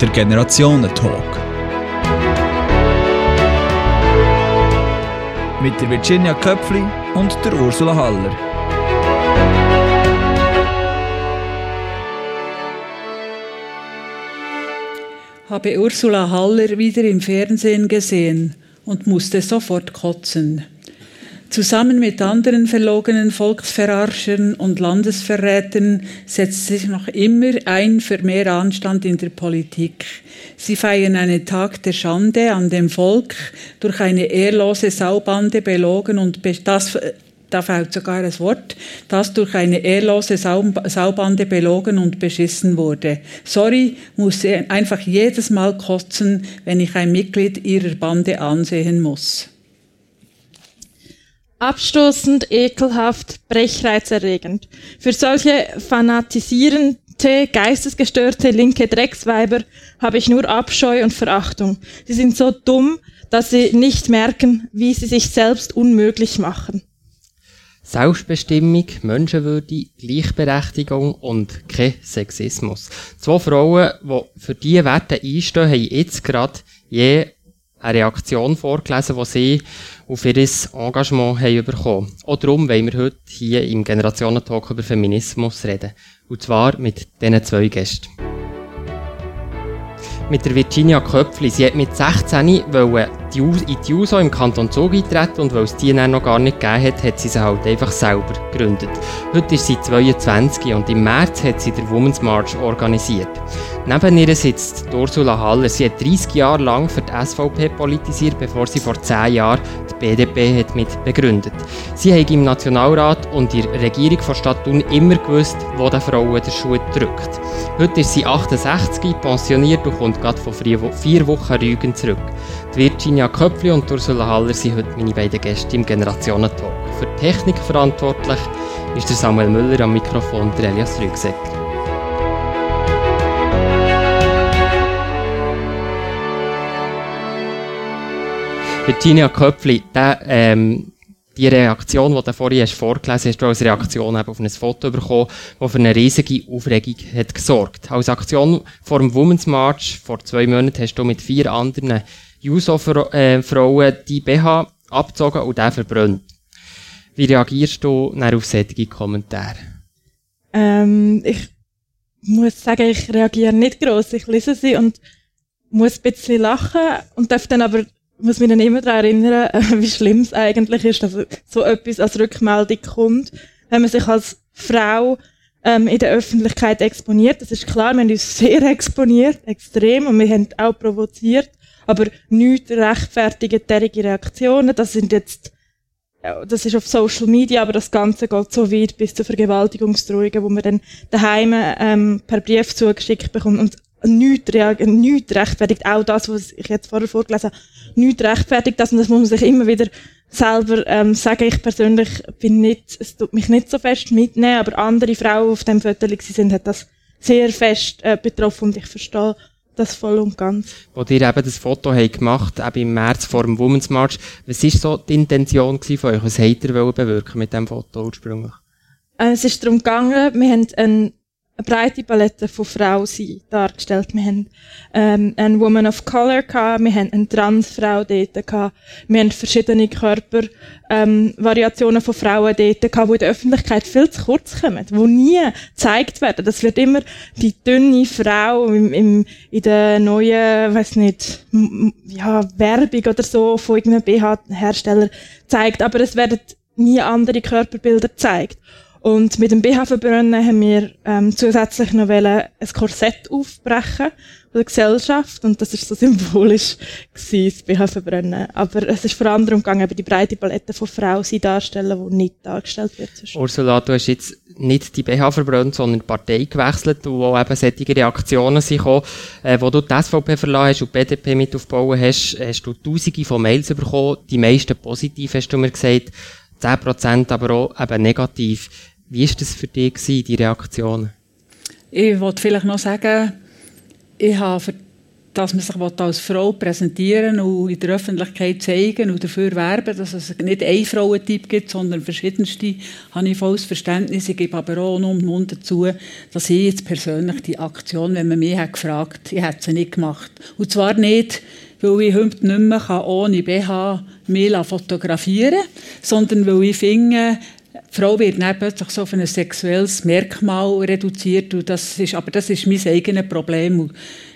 der Generationen-Talk. Mit der Virginia Köpfli und der Ursula Haller. Habe Ursula Haller wieder im Fernsehen gesehen und musste sofort kotzen. Zusammen mit anderen verlogenen Volksverarschern und Landesverrätern setzt sich noch immer ein für mehr Anstand in der Politik. Sie feiern einen Tag der Schande an dem Volk, durch eine ehrlose Saubande belogen und das da fällt sogar ein Wort, das durch eine ehrlose Saubande belogen und beschissen wurde. Sorry, muss einfach jedes Mal kotzen, wenn ich ein Mitglied ihrer Bande ansehen muss. Abstoßend, ekelhaft, brechreizerregend. Für solche fanatisierende, geistesgestörte linke Drecksweiber habe ich nur Abscheu und Verachtung. Sie sind so dumm, dass sie nicht merken, wie sie sich selbst unmöglich machen. Selbstbestimmung, Menschenwürde, Gleichberechtigung und kein Sexismus. Zwei Frauen, die für diese Werte einstehen, haben jetzt gerade je eine Reaktion vorgelesen, die sie auf ihr Engagement haben bekommen. Auch darum wollen wir heute hier im Generationentalk über Feminismus reden. Und zwar mit diesen zwei Gästen. Mit der Virginia Köpfli. Sie hat mit 16 wollen in die USO im Kanton Zug eintreten und weil es die noch gar nicht gegeben hat, hat sie sie halt einfach selber gegründet. Heute ist sie 22 und im März hat sie den Women's March organisiert. Neben ihr sitzt Ursula Haller. Sie hat 30 Jahre lang für die SVP politisiert, bevor sie vor 10 Jahren die BDP hat mit begründet. Sie hat im Nationalrat und in der Regierung von Stadt Thun immer gewusst, wo der Frauen der Schuh drückt. Heute ist sie 68, pensioniert und kommt gerade von vier Wochen Rügen zurück. Virginia Köpfli und Ursula Haller sind heute meine beiden Gäste im Generationentalk. Für die Technik verantwortlich ist der Samuel Müller am Mikrofon der Elias Rügsäcker. Virginia Köpfli, der, ähm, die Reaktion, die du vorhin hast vorgelesen hast, du als Reaktion auf ein Foto bekommen, das für eine riesige Aufregung hat gesorgt. Als Aktion vor dem Women's March vor zwei Monaten hast du mit vier anderen Juso-Frauen die BH abgezogen und den verbrannt. Wie reagierst du auf solche Kommentare? Ähm, ich muss sagen, ich reagiere nicht groß. Ich lese sie und muss ein bisschen lachen und darf dann aber muss mich dann immer daran erinnern, äh, wie schlimm es eigentlich ist, dass so etwas als Rückmeldung kommt, wenn man sich als Frau ähm, in der Öffentlichkeit exponiert. Das ist klar, wir haben uns sehr exponiert, extrem, und wir haben auch provoziert, aber nichts rechtfertigt derige Reaktionen. Das sind jetzt, das ist auf Social Media, aber das Ganze geht so weit bis zu Vergewaltigungsdrohungen, wo man dann daheim ähm, per Brief zugeschickt bekommt und nichts, nichts rechtfertigt. Auch das, was ich jetzt vorher vorgelesen habe, nichts rechtfertigt das und das muss man sich immer wieder selber ähm, sagen. Ich persönlich bin nicht, es tut mich nicht so fest mitnehmen, aber andere Frauen, die auf dem Foto sind, hat das sehr fest äh, betroffen und ich verstehe das voll und ganz. Wo ihr eben das Foto habt gemacht eben im März vor dem Women's March, was war so die Intention von euch? Was habt ihr bewirken mit diesem Foto ursprünglich? Äh, es ist darum gegangen, wir haben einen eine breite Palette von Frauen sein dargestellt. Wir haben ähm, eine Woman of Color gehabt, wir haben eine Transfrau dort gehabt, wir haben verschiedene Körpervariationen ähm, von Frauen dort gehabt, die in der Öffentlichkeit viel zu kurz kommen, die nie gezeigt werden. Das wird immer die dünne Frau im, im, in der neuen, weiß nicht, ja, Werbung oder so von irgendeinem BH-Hersteller gezeigt, aber es werden nie andere Körperbilder gezeigt. Und mit dem BH-Verbrennen haben wir ähm, zusätzlich noch ein Korsett aufbrechen von der Gesellschaft und das ist so symbolisch gewesen, das BH-Verbrennen. Aber es ist vor allem darum gegangen, die breite Palette von Frauen sie darstellen, die nicht dargestellt wird. Ursula, du hast jetzt nicht die BH verbrannt, sondern die Partei gewechselt, wo eben solche Reaktionen sind gekommen. Äh, wo du die SVP verlassen hast und die BDP mit aufbauen hast, hast du tausende von Mails bekommen, die meisten positiv, hast du mir gesagt, 10% aber auch eben negativ. Wie war das für dich, gewesen, die Reaktion? Ich wollte vielleicht noch sagen, ich habe dass man sich als Frau präsentieren und in der Öffentlichkeit zeigen und dafür werben, dass es nicht einen Frauentyp gibt, sondern verschiedenste, habe ich volles Verständnis. Ich gebe aber auch noch Mund dazu, dass ich jetzt persönlich die Aktion, wenn man mich hat ich hätte sie nicht gemacht. Und zwar nicht, weil ich heute nicht mehr ohne BH mich fotografieren kann, sondern weil ich finde, die Frau wird dann plötzlich so auf ein sexuelles Merkmal reduziert. Und das ist, aber das ist mein eigenes Problem. Und,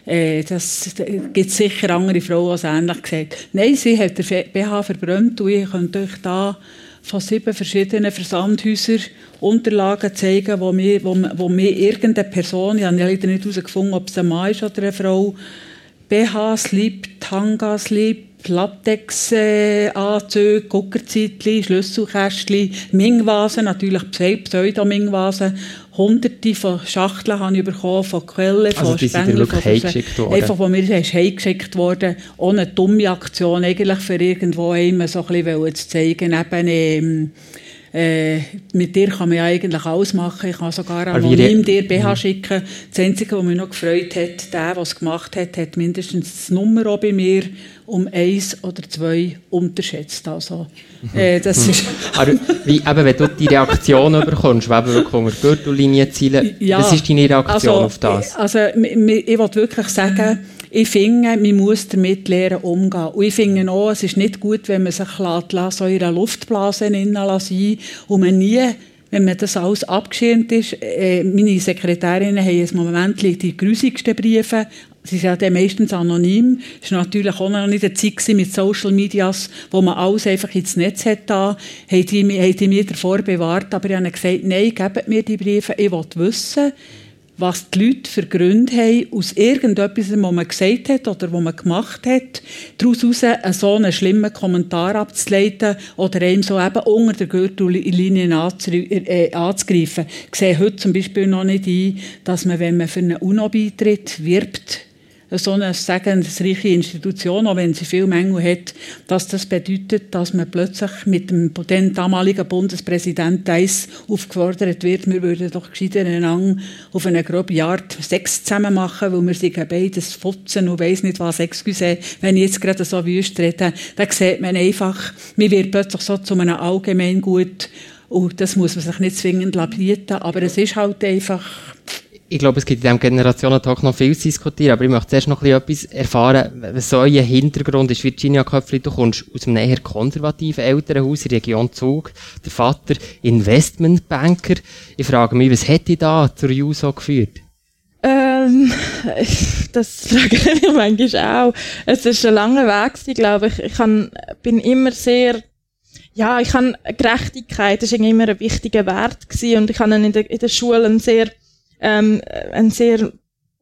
äh, das gibt sicher andere Frauen, die ähnlich gesagt Nein, sie hat den BH verbrannt und ich könnte euch da von sieben verschiedenen Versandhäusern Unterlagen zeigen, wo mir, wo, wo mir irgendeine Person, ich habe leider nicht herausgefunden, ob es ein Mann ist oder eine Frau, BHs liebt, Tangas liebt, Latex-Anzüge, Guckerzeitchen, Schlüsselkästchen, Mingvasen, natürlich Pseudo-Mingvasen. Hunderte von Schachteln habe ich bekommen, von Quellen, also von Spengler, von heimgeschickt worden. Einfach von mir ist heimgeschickt worden. Ohne dumme Aktion, eigentlich für irgendwo einem so ein bisschen zu zeigen, eben, ähm, äh, mit dir kann man ja eigentlich alles machen. Ich kann sogar anonym dir BH mhm. schicken. Das Einzige, was mich noch gefreut hat, der, der es gemacht hat, hat mindestens die Nummer auch bei mir um eins oder zwei unterschätzt. Also, mhm. äh, das ist Aber wie, eben, wenn du die Reaktion bekommst, wirklich Gürtellinie zielen, ja, was ist deine Reaktion also, auf das? Also, ich, ich will wirklich sagen, ich finde, man muss damit lernen umgehen. Und ich finde auch, es ist nicht gut, wenn man sich lässt, so in einer Luftblase sein und man nie wenn man das alles abgeschirmt ist, äh, meine Sekretärinnen haben im Moment die grusigsten Briefe, sie sind ja meistens anonym, es war natürlich auch noch nicht eine Zeit mit Social Medias, wo man alles einfach ins Netz hat da, haben die, mir davor bewahrt, aber ich habe gesagt, nein, gebt mir die Briefe, ich will wissen, was die Leute für Gründe haben, aus irgendetwas, was man gesagt hat oder was man gemacht hat, daraus heraus so einen schlimmen Kommentar abzuleiten oder einem so eben unter der Gürtellinie äh, anzugreifen. Ich sehe heute zum Beispiel noch nicht ein, dass man, wenn man für eine UNO-Beitritt wirbt, so eine segensreiche Institution, auch wenn sie viel Mängel hat, dass das bedeutet, dass man plötzlich mit dem damaligen Bundespräsidenten Eis aufgefordert wird, wir würden doch gescheiter auf eine grobe Art Sex zusammen machen, weil wir sich beides futzen und weiss nicht was, excuse, wenn ich jetzt gerade so wüst rede, dann sieht man einfach, mir wird plötzlich so zu einem Allgemeingut und das muss man sich nicht zwingend bieten, aber es ist halt einfach ich glaube, es gibt in diesem Generationentag noch viel zu diskutieren, aber ich möchte zuerst noch etwas erfahren, was so euer Hintergrund ist. Virginia Köpfli, du kommst aus einem eher konservativen Elternhaus in der Region Zug, der Vater Investmentbanker. Ich frage mich, was hätte da zur JUSO geführt? Ähm, das frage ich mich manchmal auch. Es ist ein langer Weg, glaube ich. Ich bin immer sehr ja, ich habe Gerechtigkeit, das war immer ein wichtiger Wert gewesen und ich habe in der, in der Schule sehr ähm, ein sehr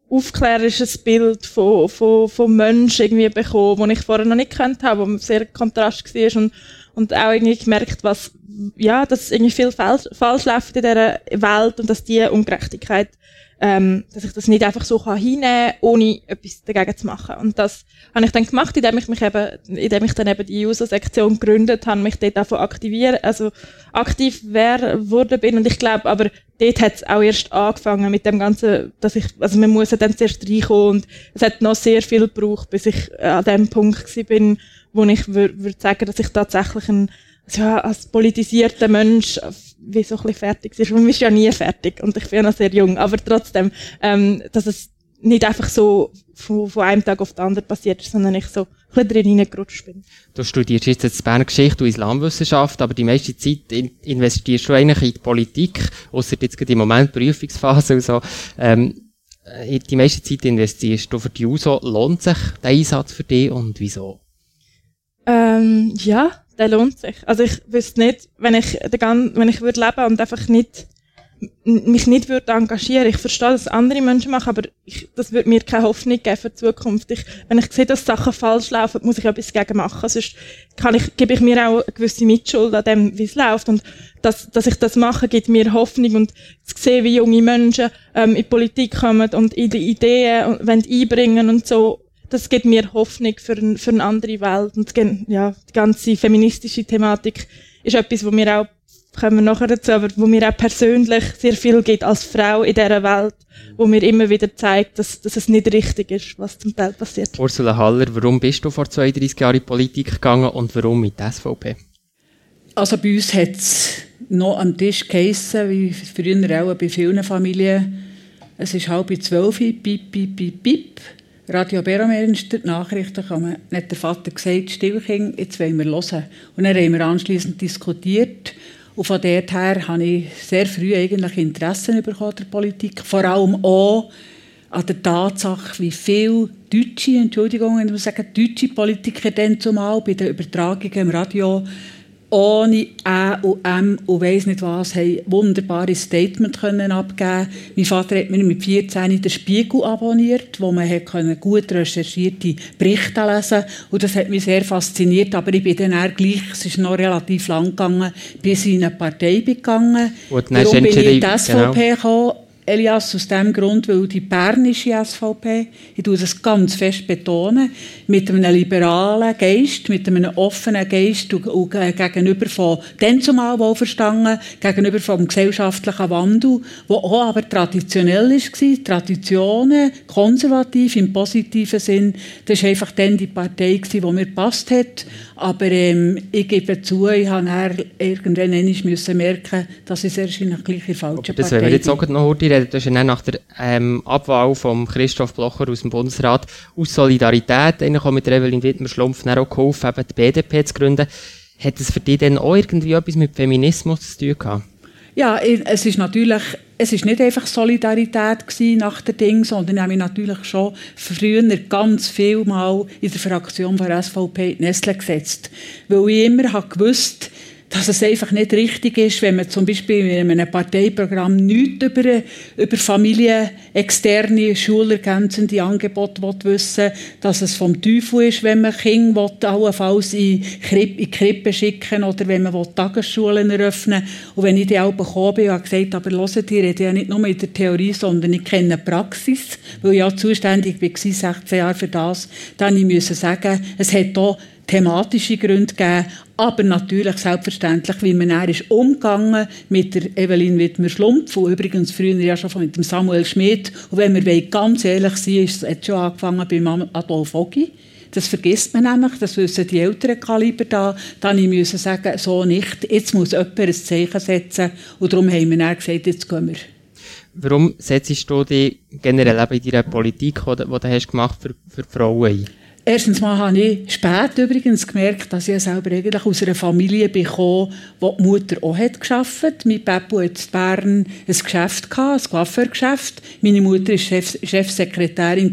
aufklärerisches Bild von, von, von Menschen irgendwie bekommen, das ich vorher noch nicht kennt habe, wo sehr Kontrast war und, und auch irgendwie gemerkt, was, ja, dass irgendwie viel falsch, falsch läuft in dieser Welt und dass die Ungerechtigkeit ähm, dass ich das nicht einfach so kann hinnehmen kann, ohne etwas dagegen zu machen. Und das habe ich dann gemacht, indem ich mich eben, indem ich dann eben die User-Sektion gegründet habe, mich dort davon aktivieren, also aktiv wer wurde bin. Und ich glaube, aber dort hat es auch erst angefangen mit dem Ganzen, dass ich, also man muss dann zuerst reinkommen und es hat noch sehr viel gebraucht, bis ich an dem Punkt bin, wo ich würde würd sagen, dass ich tatsächlich ein ja, als politisierter Mensch wie so ein bisschen fertig ist. Man ist ja nie fertig und ich bin ja noch sehr jung, aber trotzdem, ähm, dass es nicht einfach so von, von einem Tag auf den anderen passiert ist, sondern ich so ein bisschen drin hineingerutscht bin. Du studierst jetzt in Bern Geschichte und Islamwissenschaft, aber die meiste Zeit investierst du eigentlich in die Politik, außer jetzt gerade im Moment Prüfungsphase und so. Ähm, äh, die meiste Zeit investierst du für die USO. Lohnt sich der Einsatz für dich und wieso? Ähm, ja, der lohnt sich. Also ich wüsste nicht, wenn ich, den, wenn ich würde leben und einfach nicht, mich nicht würde engagieren. Ich verstehe, dass andere Menschen machen, aber ich, das würde mir keine Hoffnung geben für die Zukunft. Ich, wenn ich sehe, dass Sachen falsch laufen, muss ich etwas dagegen machen. Sonst kann ich, gebe ich mir auch eine gewisse Mitschuld an dem, wie es läuft. Und dass, dass ich das mache, gibt mir Hoffnung und zu sehen, wie junge Menschen ähm, in die Politik kommen und in die Ideen und einbringen und so das gibt mir Hoffnung für, ein, für eine andere Welt. Und ja, die ganze feministische Thematik ist etwas, wo mir auch kommen wir nachher dazu, aber wo mir auch persönlich sehr viel gibt als Frau in dieser Welt, wo mir immer wieder zeigt, dass, dass es nicht richtig ist, was zum Teil passiert. Ursula Haller, warum bist du vor 32 Jahren in die Politik gegangen und warum mit der SVP? Also bei uns hat es noch am Tisch geheissen, wie früher auch bei vielen Familien. Es ist halb zwölf, piep, piep, piep, piep. Radio Beromenster, die Nachrichten. Dann hat der Vater gesagt, Stillkind, jetzt wollen wir hören. Und dann haben wir anschliessend diskutiert. Und von dort her habe ich sehr früh eigentlich Interessen bekommen der Politik. Vor allem auch an der Tatsache, wie viele deutsche, Entschuldigung, ich muss sagen, deutsche Politiker dann zumal bei den Übertragungen im Radio ohne Ä und M und weiss nicht was, haben wunderbare Statement können abgeben Mein Vater hat mir mit 14 den Spiegel abonniert, wo man hat gut recherchierte Berichte lesen und das hat mich sehr fasziniert, aber ich bin dann auch gleich, es ist noch relativ lang gegangen, bis ich in eine Partei bin gegangen. Warum bin ich in die SVP genau. gekommen? Elias, aus dem Grund, weil die bernische SVP, ich tue das ganz fest betonen, mit einem liberalen Geist, mit einem offenen Geist und, und gegenüber von, dann zumal wohlverstanden, gegenüber vom gesellschaftlichen Wandel, der auch aber traditionell war, Traditionen, konservativ im positiven Sinn, das war einfach dann die Partei, die mir gepasst hat. Aber ähm, ich gebe zu, ich habe irgendwann müssen merken, dass ich sehr wahrscheinlich gleich in falschen Das werden wir jetzt auch noch heute reden. Das ist nach der ähm, Abwahl von Christoph Blocher aus dem Bundesrat aus Solidarität, mit Evelyn Wittmer-Schlumpf auch geholfen, eben die BDP zu gründen. Hat es für dich dann auch irgendwie etwas mit Feminismus zu tun gehabt? Ja, es ist natürlich, es ist nicht einfach Solidarität nach der Ding, sondern ich habe mich natürlich schon früher ganz viel Mal in der Fraktion von SVP Nestle gesetzt. Weil ich immer habe gewusst, dass es einfach nicht richtig ist, wenn man zum Beispiel in einem Parteiprogramm nichts über, über Familien, externe, schulergänzende Angebote wissen dass es vom Teufel ist, wenn man Kinder allenfalls in, Krippe, in Krippe schicken oder wenn man Tagesschulen eröffnen Und wenn ich die auch bekommen bin, habe ich gesagt, aber hört, ich rede ja nicht nur in der Theorie, sondern ich kenne die Praxis, weil ich ja zuständig war, 16 Jahre für das. Dann ich sagen, es hat auch thematische Gründe gegeben, aber natürlich selbstverständlich, wie man dann ist umgegangen mit der Evelyn Wittmer-Schlumpf und übrigens früher ja schon mit dem Samuel Schmidt. Und wenn wir ganz ehrlich sind, ist es schon angefangen beim Adolf Ogi. Das vergisst man nämlich, das wissen die älteren Kaliber da. Dann müssen sagen, so nicht, jetzt muss jemand ein Zeichen setzen. Und darum haben wir dann gesagt, jetzt gehen wir. Warum setzt du dich generell eben in deiner Politik, die du hast gemacht für, für Frauen ein? Erstens mal habe ich spät übrigens gemerkt, dass ich selber eigentlich aus einer Familie bekomme, wo die Mutter auch hat gearbeitet. Mein Papa hat in Bern ein Geschäft gehabt, ein Coiffeurgeschäft. Meine Mutter war Chef, Chefsekretärin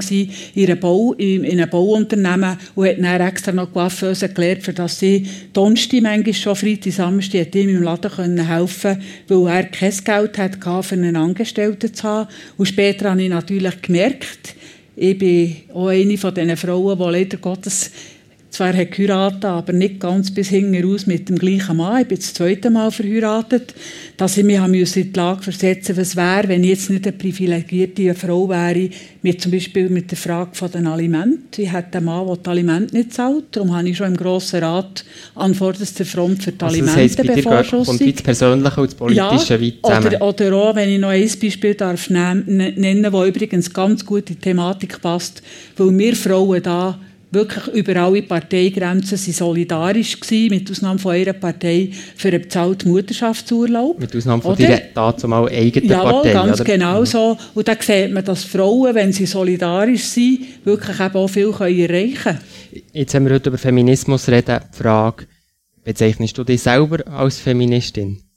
in einem, Bau, in, in einem Bauunternehmen und hat dann extra noch Coiffeuse gelernt, für dass sie Donnerstag manchmal schon Freitag, Samstag ihm im Laden können helfen weil er kein Geld hatte, für einen Angestellten zu haben. Und später habe ich natürlich gemerkt, ich bin auch eine von diesen Frauen, die leider Gottes zwar geheiratet aber nicht ganz bis hinten raus mit dem gleichen Mann. Ich bin das zweite Mal verheiratet, dass ich mich in die Lage versetzen musste, was wäre, wenn ich jetzt nicht eine privilegierte Frau wäre, mit zum Beispiel mit der Frage von den Alimenten. Ich hätte einen Mann, der die Alimente nicht zahlt. Darum habe ich schon im Grossen Rat an vorderster Front für die also. Das heisst, Persönliche und das Politische ja, weit zusammen. Oder, oder auch, wenn ich noch ein Beispiel darf nennen darf, das übrigens ganz gut in die Thematik passt, weil wir Frauen da wirklich über alle Parteigrenzen sind solidarisch gewesen, mit Ausnahme von ihrer Partei für einen bezahlten Mutterschaftsurlaub. Mit Ausnahme von oder? dazu mal eigenen Jawohl, Partei. ganz oder? genau so. Und da sieht man, dass Frauen, wenn sie solidarisch sind, wirklich eben auch viel erreichen können. Jetzt haben wir heute über Feminismus reden. Die Frage, bezeichnest du dich selber als Feministin?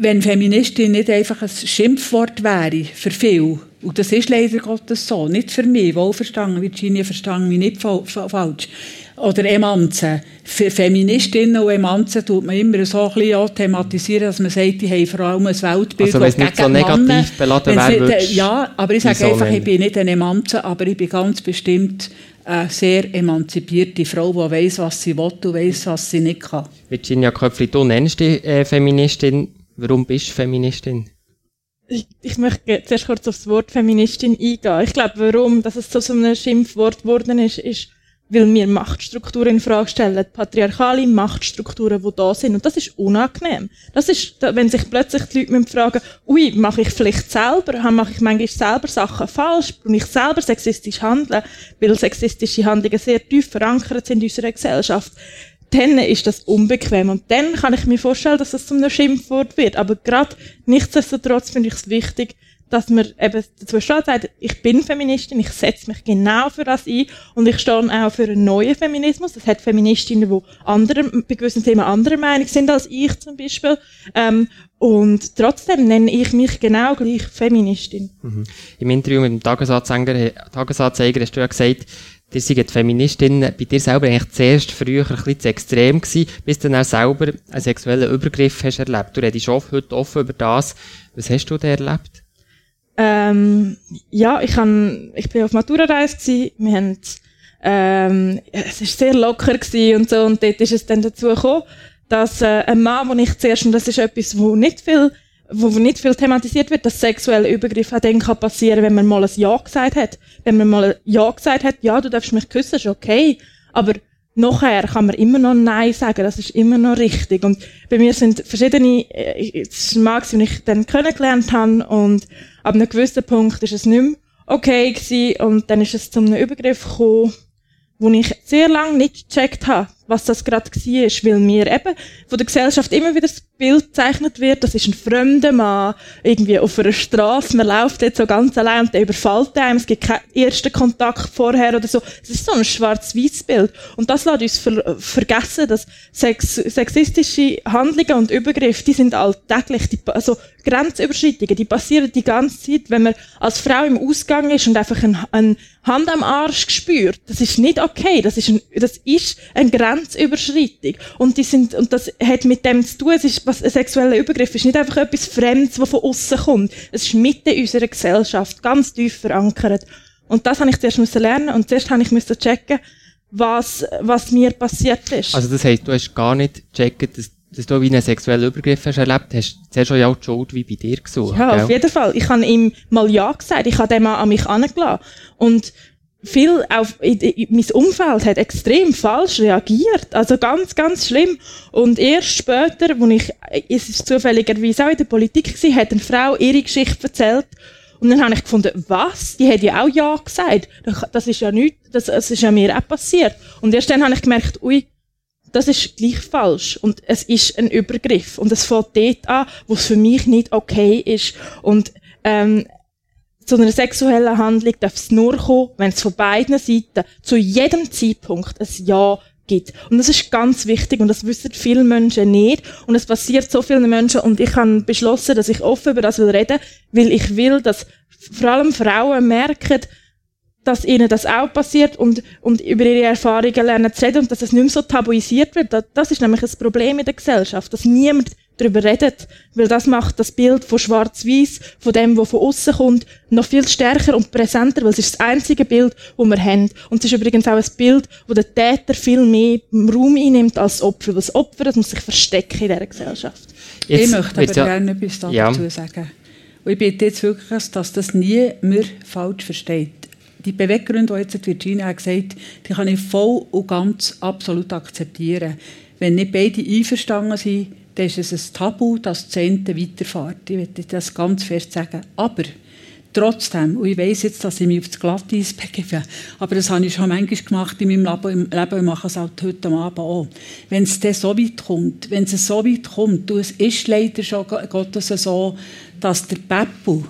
Wenn Feministin nicht einfach ein Schimpfwort wäre für viele, und das ist leider Gottes so, nicht für mich, wohlverstanden, Virginia verstanden mich nicht falsch, oder Emanze. Für Feministinnen und Emanze tut man immer so ein bisschen thematisieren, dass man sagt, die haben vor allem ein Weltbild, also, wenn nicht so negativ Mannen, beladen wäre, Ja, aber ich sage einfach, ich bin nicht eine Emanze, aber ich bin ganz bestimmt eine sehr emanzipierte Frau, die weiss, was sie will und weiss, was sie nicht kann. Virginia Köpfli, du nennst dich äh, Feministin. Warum bist du Feministin? Ich, ich möchte zuerst kurz auf das Wort Feministin eingehen. Ich glaube, warum dass es zu so einem Schimpfwort geworden ist, ist, weil wir Machtstrukturen in Frage stellen, patriarchale Machtstrukturen, die da sind. Und das ist unangenehm. Das ist, wenn sich plötzlich die Leute fragen, ui, mache ich vielleicht selber, mache ich manchmal selber Sachen falsch, und ich selber sexistisch handeln, weil sexistische Handlungen sehr tief verankert sind in unserer Gesellschaft dann ist das unbequem. Und dann kann ich mir vorstellen, dass das zu einem Schimpfwort wird. Aber gerade nichtsdestotrotz finde ich es wichtig, dass man eben dazu steht, sagt, ich bin Feministin, ich setze mich genau für das ein und ich stehe auch für einen neuen Feminismus. Das hat Feministinnen, die andere, bei gewissen Themen anderer Meinung sind als ich zum Beispiel. Ähm, und trotzdem nenne ich mich genau gleich Feministin. Mhm. Im Interview mit dem Tagesanzeiger, Tagesanzeiger hast du ja gesagt, ihr seid Feministin, bei dir selber eigentlich zuerst früher ein bisschen zu extrem gewesen, bis du dann auch selber einen sexuellen Übergriff hast erlebt. Du redest heute offen über das. Was hast du da erlebt? Ähm, ja, ich, han, ich bin auf Matura-Reise. Wir haben, ähm, es ist sehr locker und so. Und dort ist es dann dazu gekommen, dass äh, ein Mann, wo ich zuerst, und das ist etwas, wo nicht viel, wo nicht viel thematisiert wird, dass sexuelle Übergriffe auch dann passieren, wenn man mal ein Ja gesagt hat. Wenn man mal ein Ja gesagt hat, ja, du darfst mich küssen, ist okay. Aber nachher kann man immer noch Nein sagen, das ist immer noch richtig. Und bei mir sind verschiedene, äh, es Max, die ich dann kennengelernt habe und ab einem gewissen Punkt ist es nicht mehr okay gewesen und dann ist es zu einem Übergriff gekommen, wo ich sehr lange nicht gecheckt habe, was das gerade war, weil mir eben von der Gesellschaft immer wieder das Bild gezeichnet wird, das ist ein fremder Mann, irgendwie auf einer Straße, man läuft jetzt so ganz allein und der überfällt einem, es gibt keinen ersten Kontakt vorher oder so. Es ist so ein schwarz-weiß Bild. Und das lässt uns ver vergessen, dass sex sexistische Handlungen und Übergriffe, die sind alltäglich, die, also Grenzüberschreitungen, die passieren die ganze Zeit, wenn man als Frau im Ausgang ist und einfach eine ein Hand am Arsch spürt. Das ist nicht okay, das ist ein, das ist eine Grenzüberschreitung. Und die sind, und das hat mit dem zu tun, es ist was ein sexueller Übergriff ist nicht einfach etwas Fremdes, was von außen kommt. Es ist Mitte unserer Gesellschaft, ganz tief verankert. Und das habe ich zuerst müssen lernen und zuerst habe ich müssen checken, was, was mir passiert ist. Also das heisst, du hast gar nicht gecheckt, dass, dass du wie einen sexuellen Übergriff hast erlebt hast. Zuerst schon ja die Schuld wie bei dir gesucht. Ja, gell? auf jeden Fall. Ich habe ihm mal Ja gesagt. Ich habe dem an mich angelassen. Und viel auf, in, in, mein Umfeld hat extrem falsch reagiert. Also ganz, ganz schlimm. Und erst später, wo ich, es ist zufälligerweise auch in der Politik gewesen, hat eine Frau ihre Geschichte erzählt. Und dann habe ich gefunden, was? Die hat ja auch Ja gesagt. Das ist ja nichts, das, das ist ja mir auch passiert. Und erst dann habe ich gemerkt, ui, das ist gleich falsch. Und es ist ein Übergriff. Und es fängt dort an, wo es für mich nicht okay ist. Und, ähm, zu einer sexuellen Handlung darf es nur kommen, wenn es von beiden Seiten zu jedem Zeitpunkt ein Ja gibt. Und das ist ganz wichtig und das wissen viele Menschen nicht und es passiert so vielen Menschen und ich habe beschlossen, dass ich offen über das will reden, weil ich will, dass vor allem Frauen merken, dass ihnen das auch passiert und, und über ihre Erfahrungen lernen zu reden und dass es nicht mehr so tabuisiert wird. Das ist nämlich ein Problem in der Gesellschaft, dass niemand darüber redet, weil das macht das Bild von Schwarz-Weiß, von dem, was von außen kommt, noch viel stärker und präsenter, weil es ist das einzige Bild, das wir haben. Und es ist übrigens auch ein Bild, wo der Täter viel mehr Raum einnimmt als das Opfer, weil das Opfer das muss sich verstecken in dieser Gesellschaft. Jetzt ich möchte aber ja, gerne etwas dazu ja. sagen. Und ich bitte jetzt wirklich, dass das nie mehr falsch versteht. Die Beweggründe, die jetzt Virginia hat gesagt die kann ich voll und ganz absolut akzeptieren. Wenn nicht beide einverstanden sind, dann ist es ein Tabu, dass die Zehnte weiterfährt. Ich möchte das ganz fest sagen. Aber trotzdem, und ich weiss jetzt, dass ich mich auf das Glatteis begebe, aber das habe ich schon manchmal gemacht in meinem Leben, ich mache es auch heute Abend auch. Wenn es dann so weit kommt, wenn es so weit kommt, du, es ist leider schon Gottes so, dass der Beppu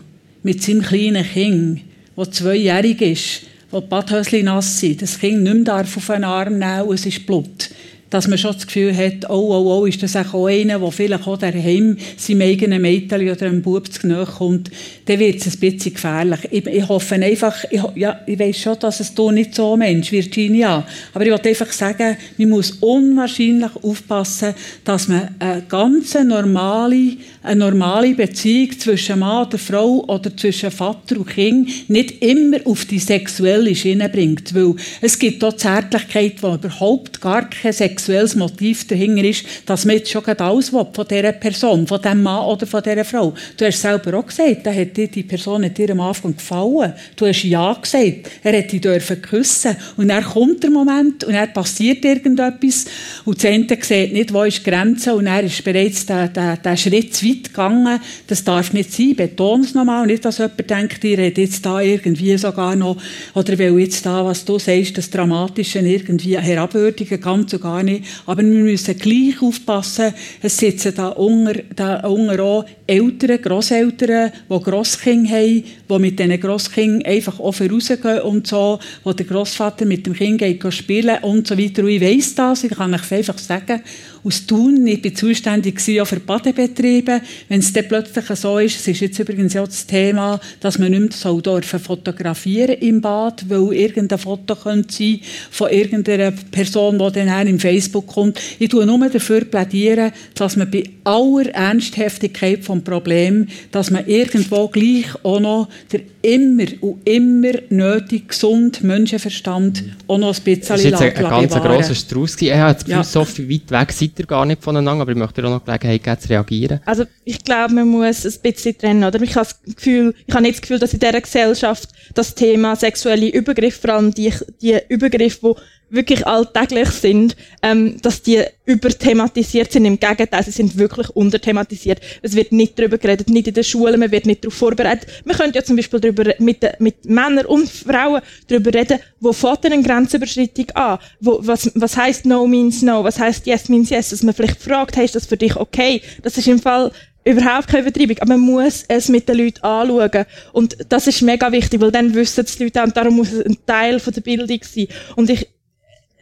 mit seinem kleinen Kind, der zweijährig ist, wo die Badhöschen nass sind, das Kind nicht mehr auf den Arm nehmen und es ist Blut dass man schon das Gefühl hat, oh, oh, oh, ist das auch einer, der vielleicht auch daheim seinem eigenen Mädchen oder einem Bub zu nahe kommt, dann wird es ein bisschen gefährlich. Ich, ich hoffe einfach, ich, ja, ich weiss schon, dass es hier nicht so Mensch, Virginia, aber ich wollte einfach sagen, man muss unwahrscheinlich aufpassen, dass man eine ganz normale, eine normale Beziehung zwischen Mann oder Frau oder zwischen Vater und Kind nicht immer auf die sexuelle Schiene bringt, weil es gibt auch Zärtlichkeit, die überhaupt gar keine Sex sexuelles Motiv dahinter ist, dass man jetzt schon alles will, von dieser Person, von diesem Mann oder von dieser Frau. Du hast selber auch gesagt, da hat dir die Person hat dir am Anfang gefallen. Du hast Ja gesagt, er hätte dich dürfen küssen. Und dann kommt der Moment und dann passiert irgendetwas und das Ende sieht nicht, wo ist die Grenze und er ist bereits der, der, der Schritt zu weit gegangen. Das darf nicht sein, betone es nochmal, nicht, dass jemand denkt, ihr redet jetzt da irgendwie sogar noch, oder will jetzt da, was du sagst, das Dramatische irgendwie herabwürdigen, ganz und gar nicht. Aber wir müssen gleich aufpassen, es sitzen da unter, da unter auch Eltern, Grosseltern, die Grosskinder haben, die mit diesen Grosskindern einfach offen rausgehen und so, wo der Grossvater mit dem Kind geht spielen und so weiter. Ich weiss das, ich kann euch einfach sagen, aus Thun. Ich war zuständig für Badebetriebe. Wenn es dann plötzlich so ist, es ist jetzt übrigens auch das Thema, dass man nicht mehr dürfen fotografieren im Bad, weil irgendein Foto könnte sein von irgendeiner Person, die dann im Facebook kommt. Ich tue nur dafür plädieren, dass man bei aller Ernsthaftigkeit vom Problem, dass man irgendwo gleich auch noch der immer und immer nötig gesund Menschenverstand auch noch ein bisschen Das ist jetzt ein, ein ganz grosser Strauß. Ich habe das Gefühl, ja. so weit weg seid ihr gar nicht voneinander, aber ich möchte auch noch Gelegenheit geben, zu reagieren. Also ich glaube, man muss ein bisschen trennen. Oder? Ich habe das Gefühl, ich habe nicht das Gefühl, dass in dieser Gesellschaft das Thema sexuelle Übergriffe, vor allem die, die Übergriffe, die wirklich alltäglich sind, ähm, dass die überthematisiert sind. Im Gegenteil, sie sind wirklich unterthematisiert. Es wird nicht darüber geredet, nicht in den Schulen, man wird nicht darauf vorbereitet. Man könnte ja zum Beispiel darüber, mit, mit Männern und Frauen darüber reden, wo fährt denn eine Grenzüberschreitung an? Wo, was, was heißt No means No? Was heißt Yes means Yes? Dass man vielleicht fragt, hey, ist das für dich okay? Das ist im Fall überhaupt keine Übertreibung, aber man muss es mit den Leuten anschauen. Und das ist mega wichtig, weil dann wissen die Leute auch, und darum muss es ein Teil von der Bildung sein. Und ich,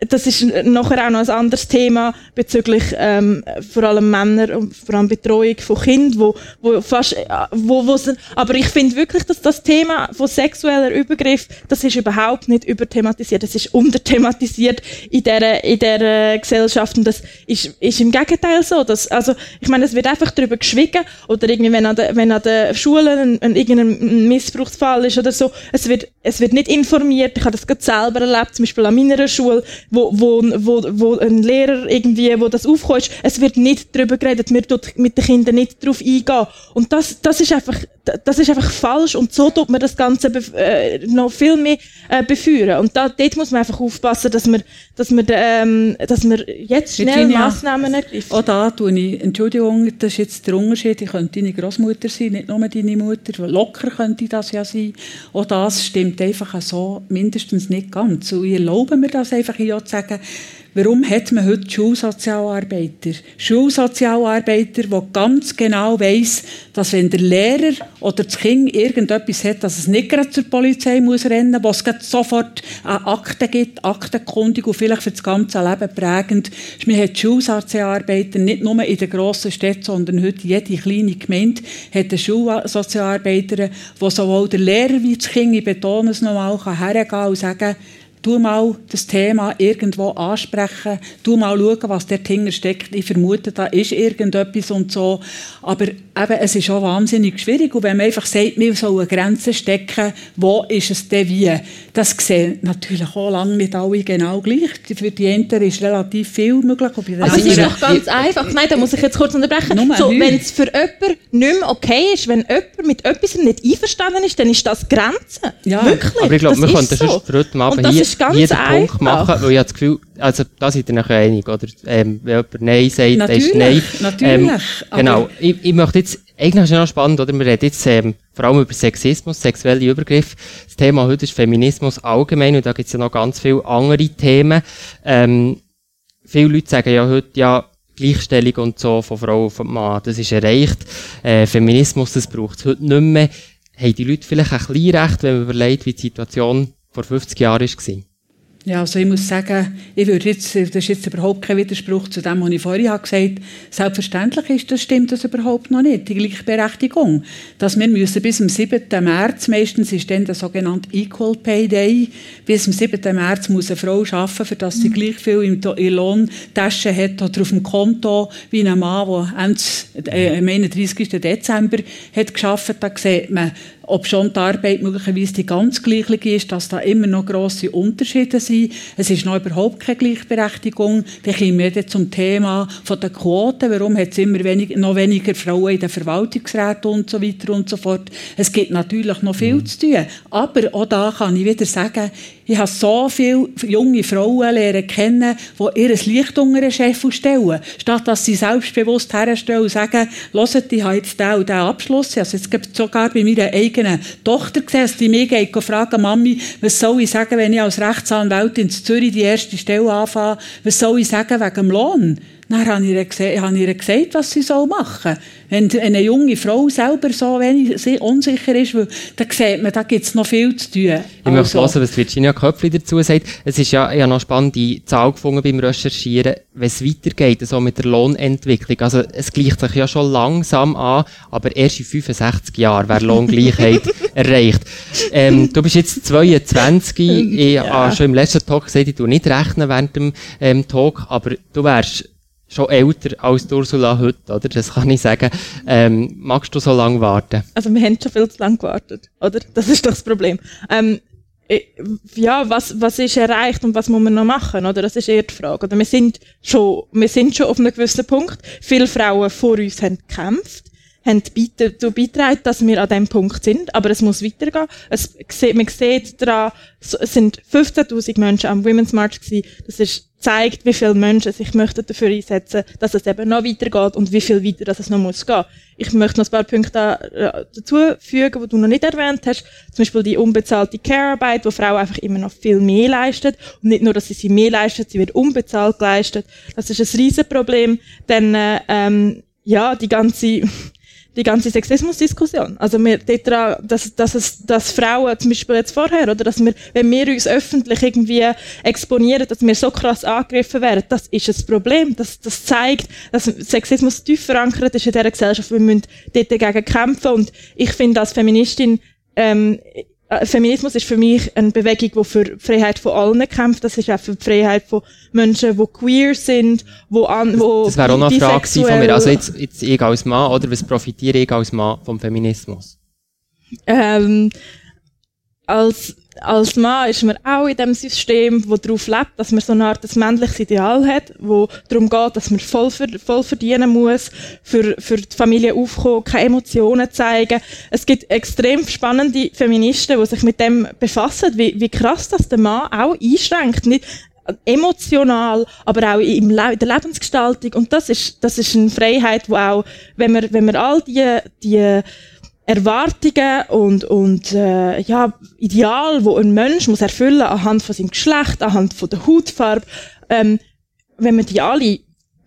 das ist nachher auch noch ein anderes Thema bezüglich ähm, vor allem Männer und vor allem Betreuung von Kindern, wo, wo fast, äh, wo, wo aber ich finde wirklich, dass das Thema von sexueller Übergriff, das ist überhaupt nicht überthematisiert, das ist unterthematisiert in der in der Gesellschaft und das ist, ist im Gegenteil so, dass, also ich meine, es wird einfach darüber geschwiegen oder irgendwie wenn an der, wenn an der Schule ein, ein, irgendein Missbrauchsfall ist oder so, es wird es wird nicht informiert. Ich habe das gerade selber erlebt, zum Beispiel an meiner Schule wo, wo, wo, wo ein Lehrer irgendwie, wo das aufkommt, es wird nicht darüber geredet, wir tut mit den Kindern nicht darauf eingehen. Und das, das ist einfach, das ist einfach falsch und so tut man das Ganze äh, noch viel mehr äh, beführen. Und da, dort muss man einfach aufpassen, dass man, dass man, ähm, dass man jetzt schnell Virginia, Massnahmen ergreift. Auch da tue ich, Entschuldigung, das ist jetzt der Unterschied, ich könnte deine Großmutter sein, nicht nur deine Mutter, locker könnte das ja sein. Auch das stimmt einfach so mindestens nicht ganz. Und ich erlaube mir das einfach hier zu sagen, Warum hat man heute Schulsozialarbeiter? Schulsozialarbeiter, die ganz genau weiss, dass wenn der Lehrer oder das Kind irgendetwas hat, dass es nicht gerade zur Polizei muss rennen muss, wo es sofort eine Akte gibt, Aktenkundig und vielleicht für das ganze Leben prägend. Man hat Schulsozialarbeiter nicht nur in den grossen Städten, sondern heute jede kleine Gemeinde hat eine Schulsozialarbeiter, wo sowohl der Lehrer wie das Kind, ich betone es nochmal, hergehen und sagen, Du mal das Thema irgendwo ansprechen, du mal schauen, was dort hinten steckt. Ich vermute, da ist irgendetwas und so. Aber eben, es ist auch wahnsinnig schwierig. Und wenn man einfach sagt, wir sollen Grenzen stecken, wo ist es denn wie? Das sehen natürlich auch lange nicht alle genau gleich. Für die Enter ist relativ viel möglich. Also es ist doch ganz einfach. Nein, da muss ich jetzt kurz unterbrechen. So, wenn es für jemanden nicht mehr okay ist, wenn jemand mit etwas nicht einverstanden ist, dann ist das Grenze. Ja. Wirklich. Aber ich glaube, wir könnten so. für heute Abend hier ist ganz jeden einfach. Punkt machen, weil ich habe das Gefühl, also da seid ihr nachher einig, oder? Ähm, wenn jemand Nein sagt, natürlich, ist Nein. Natürlich, ähm, Genau. Ich, ich möchte jetzt, eigentlich ist es noch spannend, oder? Wir reden jetzt ähm, vor allem über Sexismus, sexuelle Übergriffe. Das Thema heute ist Feminismus allgemein und da gibt es ja noch ganz viele andere Themen. Ähm, viele Leute sagen ja heute, ja, Gleichstellung und so von Frau und Mann, das ist erreicht. Äh, Feminismus, das braucht es heute nicht mehr. Haben die Leute vielleicht ein bisschen recht, wenn man überlegt, wie die Situation vor 50 Jahren war? Ja, also ich muss sagen, ich würde jetzt, das ist jetzt überhaupt kein Widerspruch zu dem, was ich habe gesagt habe. Selbstverständlich ist das, stimmt das überhaupt noch nicht, die Gleichberechtigung. Dass wir müssen bis zum 7. März, meistens ist dann der sogenannte Equal Pay Day, bis zum 7. März muss eine Frau arbeiten, für dass sie gleich viel in der Lohntasche hat oder auf dem Konto wie ein Mann, der am 31. Dezember hat gearbeitet. Da sieht man, ob schon die Arbeit möglicherweise die ganz gleiche ist, dass da immer noch grosse Unterschiede sind. Es ist noch überhaupt keine Gleichberechtigung. Dann kommen wir zum Thema von der Quoten. Warum hat es immer wenig, noch weniger Frauen in den Verwaltungsräten und so weiter und so fort. Es gibt natürlich noch viel zu tun. Aber auch da kann ich wieder sagen, ich habe so viele junge Frauen lernen kennen, die ihr Licht unter den Chef stellen. Statt dass sie selbstbewusst herstellen und sagen, hört, ich habe jetzt den und den Abschluss. Also jetzt gibt sogar bei meiner eigenen Tochter gesehen, die mich geht fragen, Mami, was soll ich sagen, wenn ich als Rechtsanwältin in Zürich die erste Stelle anfange? Was soll ich sagen wegen dem Lohn? Dann habe ich ihr gesagt, habe ich ihr gesagt was sie machen soll. Wenn eine junge Frau selber so wenig unsicher ist, weil, dann sieht man, da gibt es noch viel zu tun. Ich also. möchte hören, was Virginia Köpfli dazu sagt. Es ist ja, ich habe noch spannende Zahl gefunden beim Recherchieren, wenn es weitergeht, so mit der Lohnentwicklung. Also, es gleicht sich ja schon langsam an, aber erst in 65 Jahren wäre Lohngleichheit erreicht. Ähm, du bist jetzt 22. Ich ja. habe schon im letzten Talk gesagt, ich tue nicht rechnen während dem ähm, Talk, aber du wärst schon älter als Ursula heute, oder? Das kann ich sagen. Ähm, magst du so lange warten? Also wir haben schon viel zu lange gewartet, oder? Das ist doch das Problem. Ähm, ja, was, was ist erreicht und was muss man noch machen, oder? Das ist eher die Frage. Oder wir sind schon, wir sind schon auf einem gewissen Punkt. Viele Frauen vor uns haben gekämpft haben dazu beitragen, dass wir an dem Punkt sind, aber es muss weitergehen. Es, man sieht daran, es sind 15.000 Menschen am Women's March gewesen. Das ist, zeigt, wie viele Menschen sich möchten dafür einsetzen, dass es eben noch weitergeht und wie viel weiter dass es noch muss gehen. Ich möchte noch ein paar Punkte äh, dazu fügen, die du noch nicht erwähnt hast. Zum Beispiel die unbezahlte Care-Arbeit, wo Frauen einfach immer noch viel mehr leisten. Und nicht nur, dass sie sie mehr leisten, sie wird unbezahlt geleistet. Das ist ein Riesenproblem. Denn, äh, ähm, ja, die ganze die ganze Sexismusdiskussion. Also wir, dort, dass, dass, es, dass Frauen zum Beispiel jetzt vorher, oder dass wir, wenn wir uns öffentlich irgendwie exponieren, dass wir so krass angegriffen werden, das ist ein Problem. Das, das zeigt, dass Sexismus tief verankert ist in dieser Gesellschaft. Wir müssen dort dagegen kämpfen und ich finde als Feministin, ähm, äh, Feminismus ist für mich eine Bewegung, die für die Freiheit von allen kämpft. Das ist auch für die Freiheit von Menschen, die queer sind, wo an, wo Das, das wäre auch noch eine Frage von mir. Also jetzt, jetzt ich als Mann, oder was profitiere ich als Mann vom Feminismus? Ähm, als als Mann ist man auch in dem System, wo darauf lebt, dass man so eine Art ein männliches Ideal hat, wo darum geht, dass man voll, voll verdienen muss, für, für die Familie aufkommen, keine Emotionen zeigen. Es gibt extrem spannende Feministen, die sich mit dem befassen, wie, wie krass das der Mann auch einschränkt. Nicht, emotional, aber auch in der Lebensgestaltung. Und das ist, das ist eine Freiheit, wo auch, wenn man, wenn man all die, die Erwartungen und, und äh, ja, Ideal, wo ein Mensch muss erfüllen anhand von seinem Geschlecht, anhand von der Hautfarbe. Ähm, wenn man die alle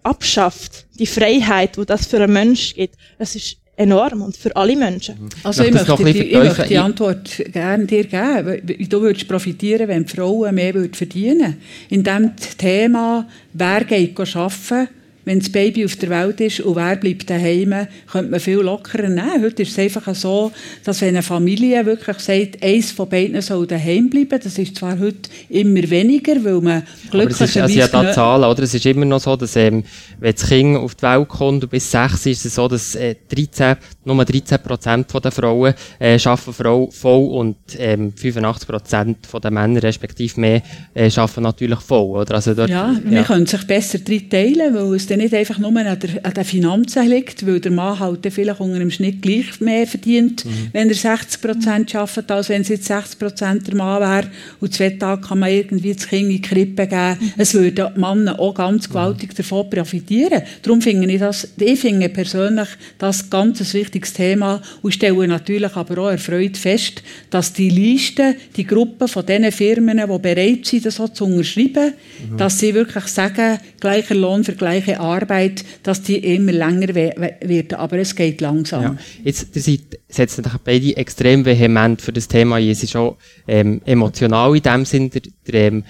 abschafft, die Freiheit, wo das für einen Mensch gibt, das ist enorm und für alle Menschen. Mhm. Also ich möchte, die, ich möchte die Antwort gerne dir geben. Du würdest profitieren, wenn die Frauen mehr verdienen würden. In dem Thema, wer geht arbeiten, wenn das Baby auf der Welt ist und wer bleibt daheim, könnte man viel lockerer nehmen. Heute ist es einfach so, dass wenn eine Familie wirklich sagt, eins von beiden soll daheim bleiben, das ist zwar heute immer weniger, weil man glücklicherweise... Also ja da Zahlen, oder? Es ist immer noch so, dass ähm, wenn das Kind auf die Welt kommt und bis sechs ist es so, dass äh, 13, nur 13 Prozent der Frauen äh, arbeiten Frau voll und ähm, 85 Prozent der Männer, respektive mehr, äh, arbeiten natürlich voll, oder? Also dort, ja, ja. könnte sich besser drin teilen, weil es dann nicht einfach nur an, der, an den Finanzen liegt, weil der Mann halt vielleicht unter dem Schnitt gleich mehr verdient, mhm. wenn er 60 Prozent arbeitet, als wenn es jetzt 60 Prozent der Mann wäre. Und zwei Tage kann man irgendwie das Kind in die Krippe geben. Mhm. Es würden Männer auch ganz gewaltig davon profitieren. Darum finde ich das, ich finde persönlich das ganz ein wichtiges Thema und stelle natürlich aber auch erfreut fest, dass die Liste, die Gruppe von den Firmen, die bereit sind, das so zu unterschreiben, mhm. dass sie wirklich sagen, gleicher Lohn für gleiche Arbeit, dass die immer länger wird. Aber es geht langsam. Ja. Jetzt, ihr seid, setzt natürlich beide extrem vehement für das Thema ein. Es ist auch ähm, emotional in dem Sinn. Der, der, ähm,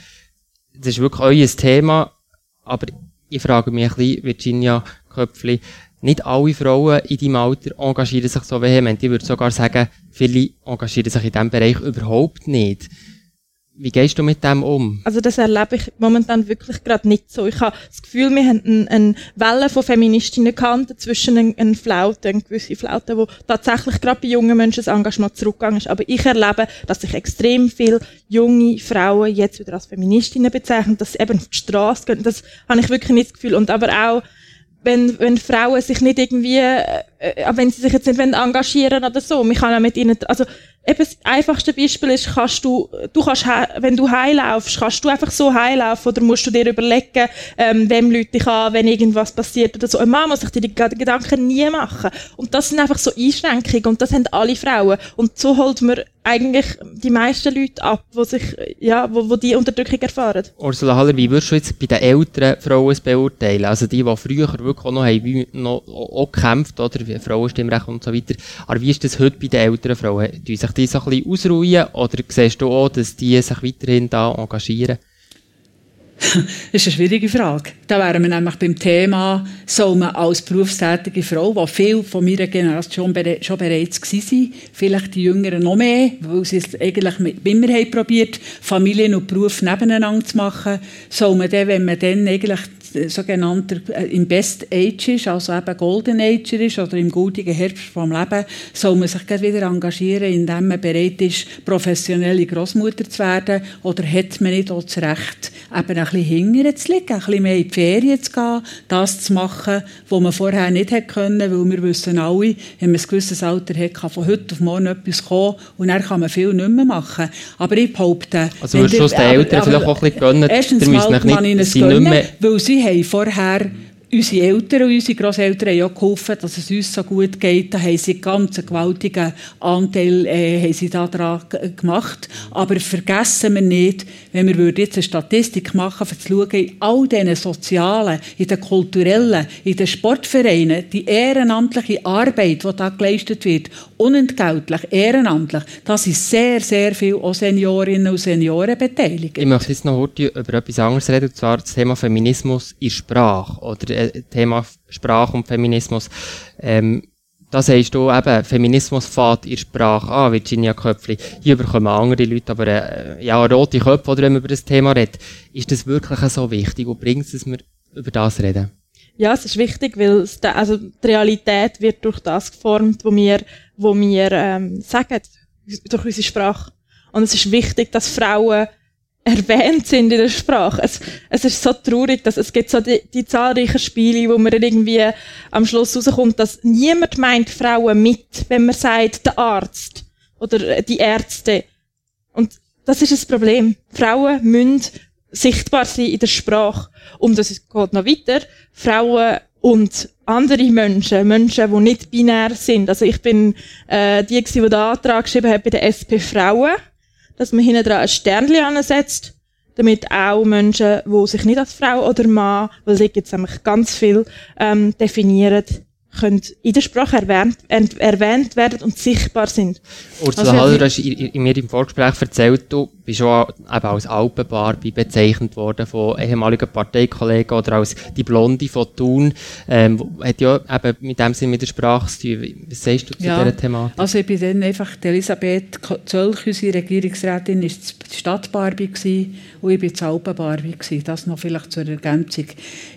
das ist wirklich euer Thema. Aber ich frage mich ein bisschen, Virginia Köpfli, nicht alle Frauen in deinem Alter engagieren sich so vehement. Ich würde sogar sagen, viele engagieren sich in diesem Bereich überhaupt nicht. Wie gehst du mit dem um? Also das erlebe ich momentan wirklich gerade nicht so. Ich habe das Gefühl, wir haben eine, Welle von Feministinnen gehabt, zwischen eine, eine Flaute, eine gewisse Flaute, wo tatsächlich gerade bei jungen Menschen das Engagement zurückgegangen ist. Aber ich erlebe, dass sich extrem viele junge Frauen jetzt wieder als Feministinnen bezeichnen, dass sie eben auf die Straße gehen. Das habe ich wirklich nicht das Gefühl. Und aber auch, wenn, wenn Frauen sich nicht irgendwie, äh, äh wenn sie sich jetzt nicht engagieren oder so, man kann auch mit ihnen, also eben das einfachste Beispiel ist, kannst du, du kannst, wenn du heilaufst, kannst du einfach so heilaufen oder musst du dir überlegen, ähm, wem Leute dich an, wenn irgendwas passiert oder so. Ein Mann muss sich die Gedanken nie machen. Und das sind einfach so Einschränkungen und das haben alle Frauen. Und so holt man eigentlich die meisten Leute ab, wo sich, ja, wo, wo die Unterdrückung erfahren. Ursula Haller, wie würdest du jetzt bei den älteren Frauen beurteilen? Also die, die früher wirklich auch noch haben, noch, auch gekämpft, oder, Frauenstimmrecht und so weiter. Aber wie ist das heute bei den älteren Frauen? Die sich die so ein bisschen ausruhen? Oder siehst du auch, dass die sich weiterhin da engagieren? das ist eine schwierige Frage. Da wären wir nämlich beim Thema, soll man als berufstätige Frau, die viele von meiner Generation schon bereits waren, vielleicht die Jüngeren noch mehr, weil sie es eigentlich immer haben probiert, Familien und Beruf nebeneinander zu machen, soll man dann, wenn man dann eigentlich sogenannter äh, im Best Age ist, also eben Golden Age ist oder im gültigen Herbst vom Leben, soll man sich wieder engagieren, indem man bereit ist, professionelle Großmutter zu werden oder hat man nicht auch das Recht, eben ein bisschen hinterher zu liegen, ein bisschen mehr in die Ferien zu gehen, das zu machen, was man vorher nicht hätte können, weil wir wissen alle, wenn man ein gewisses Alter hat, kann von heute auf morgen etwas kommen und dann kann man viel nicht mehr machen. Aber ich behaupte... Also würdest du es den Eltern vielleicht auch ein bisschen gönnen? Erstens mal ich es gönnen, weil sie haben vorher unsere Eltern und unsere Großeltern haben auch geholfen, dass es uns so gut geht. Da haben sie einen ganz gewaltigen Anteil äh, haben sie daran gemacht. Aber vergessen wir nicht, wenn wir jetzt eine Statistik machen, um zu schauen, in all diesen sozialen, in den kulturellen, in den Sportvereinen, die ehrenamtliche Arbeit, die da geleistet wird, unentgeltlich, ehrenamtlich, da sind sehr, sehr viele Seniorinnen und Senioren beteiligt. Ich möchte jetzt noch heute über etwas anderes reden, und zwar das Thema Feminismus in Sprache oder äh, Thema Sprache und Feminismus. Ähm, da sagst du eben, Feminismus fährt in Sprache an, Virginia Köpfli. Hier bekommen andere Leute aber äh, ja, rote Köpfe, oder wenn man über das Thema redet. Ist das wirklich so wichtig und bringt es, dass wir über das reden? Ja, es ist wichtig, weil da, also die Realität wird durch das geformt, wo wir, wo wir ähm, sagen, durch unsere Sprache. Und es ist wichtig, dass Frauen erwähnt sind in der Sprache. Es, es ist so traurig, dass es gibt so die, die zahlreichen Spiele, wo man irgendwie am Schluss rauskommt, dass niemand meint Frauen mit, wenn man sagt, der Arzt oder die Ärzte. Und das ist das Problem. Frauen müssen sichtbar sein in der Sprache. Und das geht noch weiter. Frauen und andere Menschen, Menschen, die nicht binär sind. Also ich bin äh, die, die den Antrag geschrieben hat bei der SP Frauen dass man hinten dran ein Sternchen ansetzt, damit auch Menschen, die sich nicht als Frau oder Mann, weil da gibt es nämlich ganz viel, ähm, definieren, können in der Sprache erwähnt, erwähnt werden und sichtbar sind. Ursula also, Haller, hast in mir im Vorgespräch erzählt, du bist schon eben als Alpenbarbie bezeichnet worden von ehemaligen Parteikollegen oder als die Blonde von Thun. Ähm, hat ja eben mit dem Sinn mit der Sprache zu tun. Was sagst du zu ja, dieser Thematik? Also ich bin dann einfach, die Elisabeth Zölch, unsere Regierungsrätin, ist die Stadtbarbie gewesen, und ich war die Alpenbarbie gewesen. Das noch vielleicht zur Ergänzung.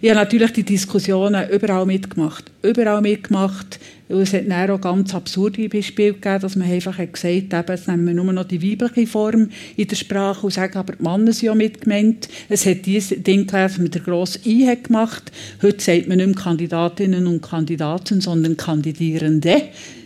Ich habe natürlich die Diskussionen überall mitgemacht. Überall mitgemacht. Es hat dann auch ganz absurde Beispiele gegeben, dass man einfach gesagt hat, jetzt nehmen wir nur noch die weibliche Form in der Sprache und sagen, aber die Männer sind ja mitgemeint. Es hat dieses Ding gegeben, das man der grosse I hat gemacht. Heute sagt man nicht mehr Kandidatinnen und Kandidaten, sondern Kandidierende.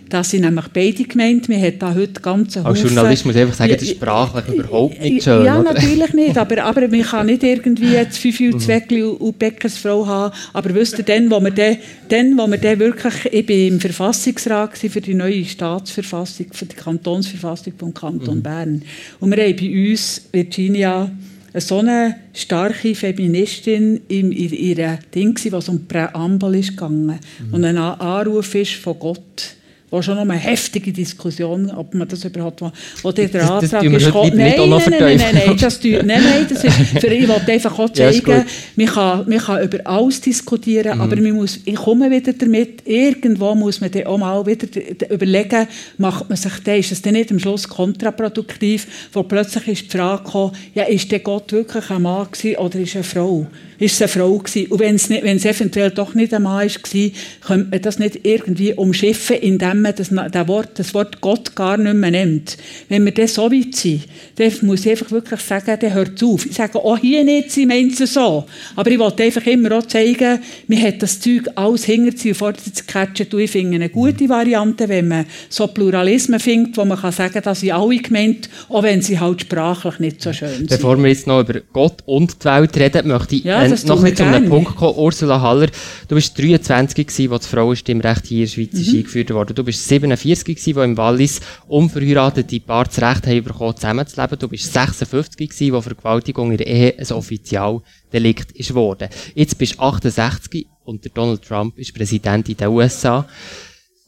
Das sind nämlich beide gemeint. Wir haben da heute ganz Als ich einfach sagen, das ist sprachlich überhaupt nicht schön. Ja, oder? natürlich nicht. Aber, aber man kann nicht irgendwie jetzt fünf mhm. Zweckli und Bäckersfrau haben. Aber wisst ihr, dann, wo wir dann, dann, wo wir dann wirklich, ich im Verfassungsrat für die neue Staatsverfassung, für die Kantonsverfassung vom Kanton mhm. Bern. Und wir haben bei uns, Virginia, so eine starke Feministin in, in ihrem Ding, was um Präambel gegangen. Mhm. Und ein Anruf ist von Gott war schon noch eine heftige Diskussion, ob man das überhaupt will. Wo der Das- das Antrag tun wir ist nicht Nein, nein, nein, nein, nein, das tue, nein, nein, das ist, für, ich wollte einfach auch Ja, zeigen, gut. man kann, man kann über alles diskutieren, Mhm. aber man muss, ich komme wieder damit, irgendwo muss man dann auch mal wieder überlegen, macht man sich dann, ist es dann nicht am Schluss kontraproduktiv, wo plötzlich ist die Frage gekommen, ja, ist der Gott wirklich ein Mann gewesen oder ist er eine Frau? Ist es eine Frau gewesen? Und wenn es, nicht, wenn es eventuell doch nicht ein Mann war, könnte man das nicht irgendwie umschiffen, indem man das, das, Wort, das Wort Gott gar nicht mehr nimmt. Wenn wir dann so weit sind, dann muss ich einfach wirklich sagen, dann hört es auf. Ich sage auch hier nicht, sie meint es so. Aber ich wollte einfach immer auch zeigen, man hat das Zeug alles hinterziehen, vorher zu catchen. Und ich finde eine gute Variante, wenn man so Pluralismen findet, wo man kann sagen, dass sie alle gemeint, auch wenn sie halt sprachlich nicht so schön sind. Bevor wir jetzt noch über Gott und die Welt reden, möchte ich Ja, das noch zu einem. Punkt kommen. Ursula Haller, du bist 23 gewesen, als das Frauenstimmrecht hier in der Schweiz Mhm. ist eingeführt wurde. Du bist 47 gewesen, wo im Wallis unverheiratete Paare das Recht haben bekommen, zusammenzuleben. Du bist 56 gewesen, wo Vergewaltigung in der Ehe ein Offizialdelikt ist worden. Jetzt bist du 68 und der Donald Trump ist Präsident in den USA.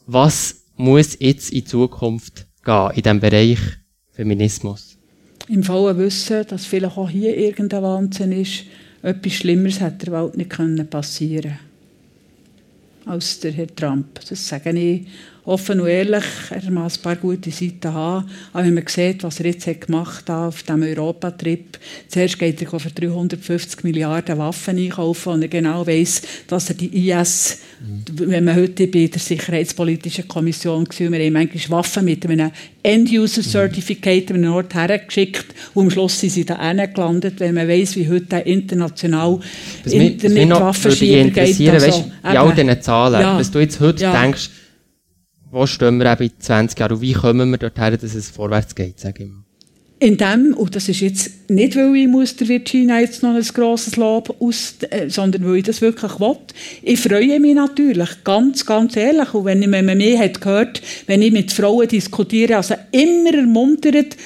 Was muss jetzt in Zukunft gehen in diesem Bereich Feminismus? Im vollen Wissen, dass vielleicht auch hier irgendein Wahnsinn ist, etwas Schlimmeres hätte der Welt nicht können passieren als der Herr Trump. Das sage ich offen und ehrlich. Er mag ein paar gute Seiten haben. Aber wenn man sieht, was er jetzt gemacht hat auf diesem Europatrip, zuerst geht er für 350 Milliarden Waffen einkaufen und er genau weiss, dass er die IS, wenn man heute bei der Sicherheitspolitischen Kommission war, wir haben manchmal Waffen mit einem End-User-Certificate an einen Ort hergeschickt und am Schluss sind sie da gelandet, wenn man weiss, wie heute international Internetwaffenschieber geht. Also, bei all diesen Zahlen, Ja. was du jetzt heute Ja. denkst, wo stehen wir eben in 20 Jahren und wie kommen wir dorthin, dass es vorwärts geht, sag ich mal. In dem, und das ist jetzt nicht, weil ich muss der Virginia jetzt noch ein grosses Lob aus, äh, sondern weil ich das wirklich will. Ich freue mich natürlich, ganz, ganz ehrlich. Und wenn, ich, wenn man mich hat gehört, wenn ich mit Frauen diskutiere, also immer ermuntert,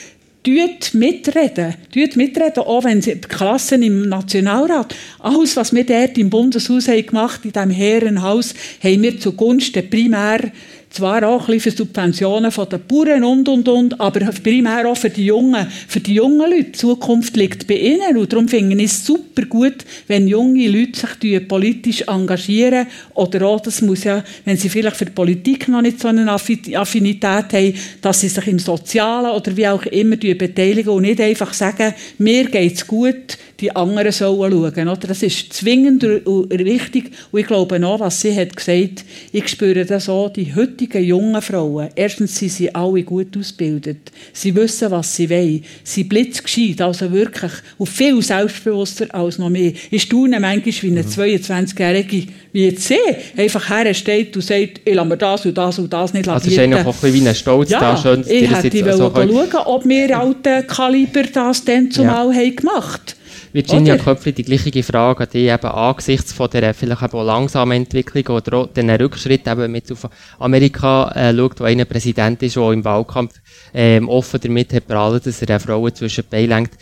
Tut mitreden. Tut mitreden, auch wenn sie Klassen im Nationalrat, alles, was wir dort im Bundeshaus haben gemacht, in diesem Herrenhaus, haben wir zugunsten primär zwar auch für Subventionen von den Bauern und, und, und, aber primär auch für die Jungen, für die jungen Leute. Die Zukunft liegt bei ihnen und darum finde ich es super gut, wenn junge Leute sich politisch engagieren oder auch, das muss ja, wenn sie vielleicht für die Politik noch nicht so eine Affi- Affinität haben, dass sie sich im Sozialen oder wie auch immer beteiligen und nicht einfach sagen, mir geht's gut, die anderen sollen schauen. Oder? Das ist zwingend und richtig. Und ich glaube auch, was sie hat gesagt, ich spüre das auch, die heutigen jungen Frauen, erstens sind sie alle gut ausgebildet. Sie wissen, was sie wollen. Sie blitzgescheit, also wirklich, und viel selbstbewusster als noch mehr. Ich staune manchmal, wie eine 22-Jährige, wie jetzt sie, einfach hersteht und sagt, ich lasse mir das und das und das nicht Also es ist bieten. eigentlich auch ein bisschen wie ein Stolz Ja, da, schön, dass ich hätte so schauen, ob wir alte Kaliber das dann zumal haben gemacht Virginia Oder? Köpfli, die gleiche Frage an dich, eben angesichts von der vielleicht eben auch langsamen Entwicklung oder auch den Rückschritt, eben mit auf Amerika äh, schaut, wo einer Präsident ist, der im Wahlkampf ähm, offen damit hat prahlt, dass er Frauen zwischen die lenkt.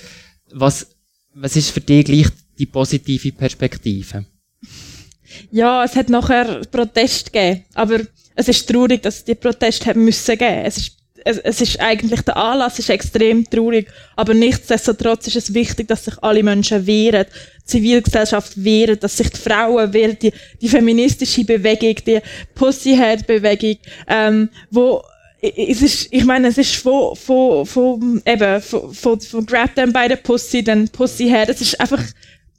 Was, was ist für dich gleich die positive Perspektive? Ja, es hat nachher Protest gegeben, aber es ist traurig, dass es die Proteste haben müssen geben. Es ist, es, es ist eigentlich, der Anlass ist extrem traurig, aber nichtsdestotrotz ist es wichtig, dass sich alle Menschen wehren, die Zivilgesellschaft wehren, dass sich die Frauen wehren, die, die feministische Bewegung, die Pussyhead-Bewegung, ähm, wo es ist, ich meine, es ist von, von, von, eben, von, von, von Grab Them by the Pussy, dann Pussyhead, es ist einfach,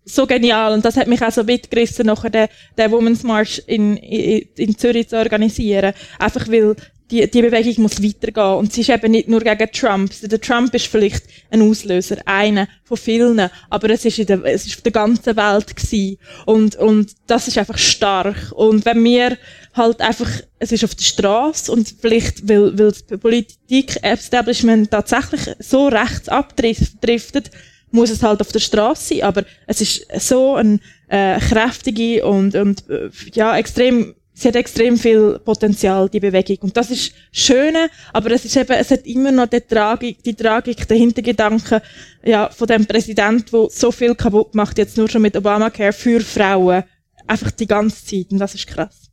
so genial und das hat mich auch so mitgerissen, nachher den, den Women's March in, in, in Zürich zu organisieren. Einfach weil die, die Bewegung muss weitergehen und sie ist eben nicht nur gegen Trump. Der Trump ist vielleicht ein Auslöser, einer von vielen, aber es ist in der, es ist auf der ganzen Welt gewesen. und und das ist einfach stark und wenn wir halt einfach, es ist auf der Straße und vielleicht, weil, weil das Politik-Establishment tatsächlich so rechts abdriftet, muss es halt auf der Straße sein, aber es ist so eine äh, kräftige und, und äh, ja, extrem, sie hat extrem viel Potenzial, die Bewegung. Und das ist Schöne, aber es ist eben, es hat immer noch die Tragik, die Tragik, der Hintergedanke, ja, von dem Präsident, der so viel kaputt macht, jetzt nur schon mit Obamacare für Frauen. Einfach die ganze Zeit. Und das ist krass.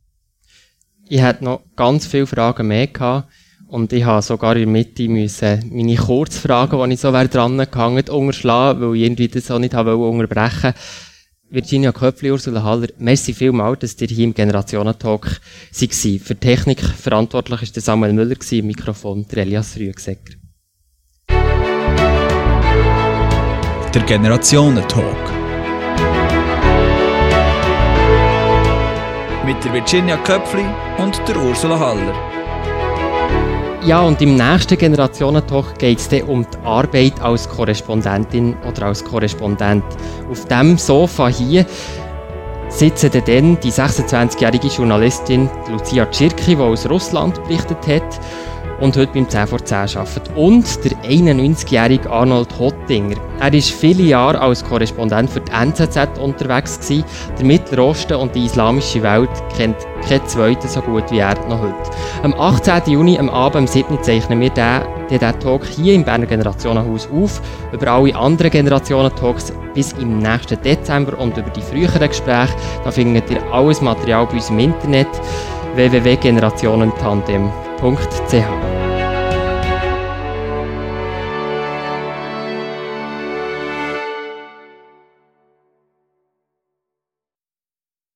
Ich hatte noch ganz viele Fragen mehr gehabt. Und ich habe sogar in der Mitte müssen meine Kurzfragen, die ich so dran gehangen unterschlagen, weil ich irgendwie das auch nicht habe unterbrechen Virginia Köpfli, Ursula Haller, merci vielmals, dass ihr hier im Generationentalk seid. Für Technik verantwortlich war Samuel Müller, im Mikrofon der Elias Rüegsegger. Der Generationentalk. Mit der Virginia Köpfli und der Ursula Haller. Ja, und im nächsten Generationentalk geht es dann um die Arbeit als Korrespondentin oder als Korrespondent. Auf dem Sofa hier sitzen dann die 26-jährige Journalistin Lucia Tschirki, die aus Russland berichtet hat und heute beim 10 vor 10 arbeitet. Und der 91-jährige Arnold Hottinger. Er war viele Jahre als Korrespondent für die NZZ unterwegs. Gewesen. Der Mittlere Osten und die islamische Welt kennt kein zweiter so gut wie er noch heute. Am 18. Juni, am Abend, am 7. zeichnen wir diesen, Talk hier im Berner Generationenhaus auf. Über alle anderen Generationen-Talks bis im nächsten Dezember und über die früheren Gespräche. Da findet ihr alles Material bei uns im Internet www.ch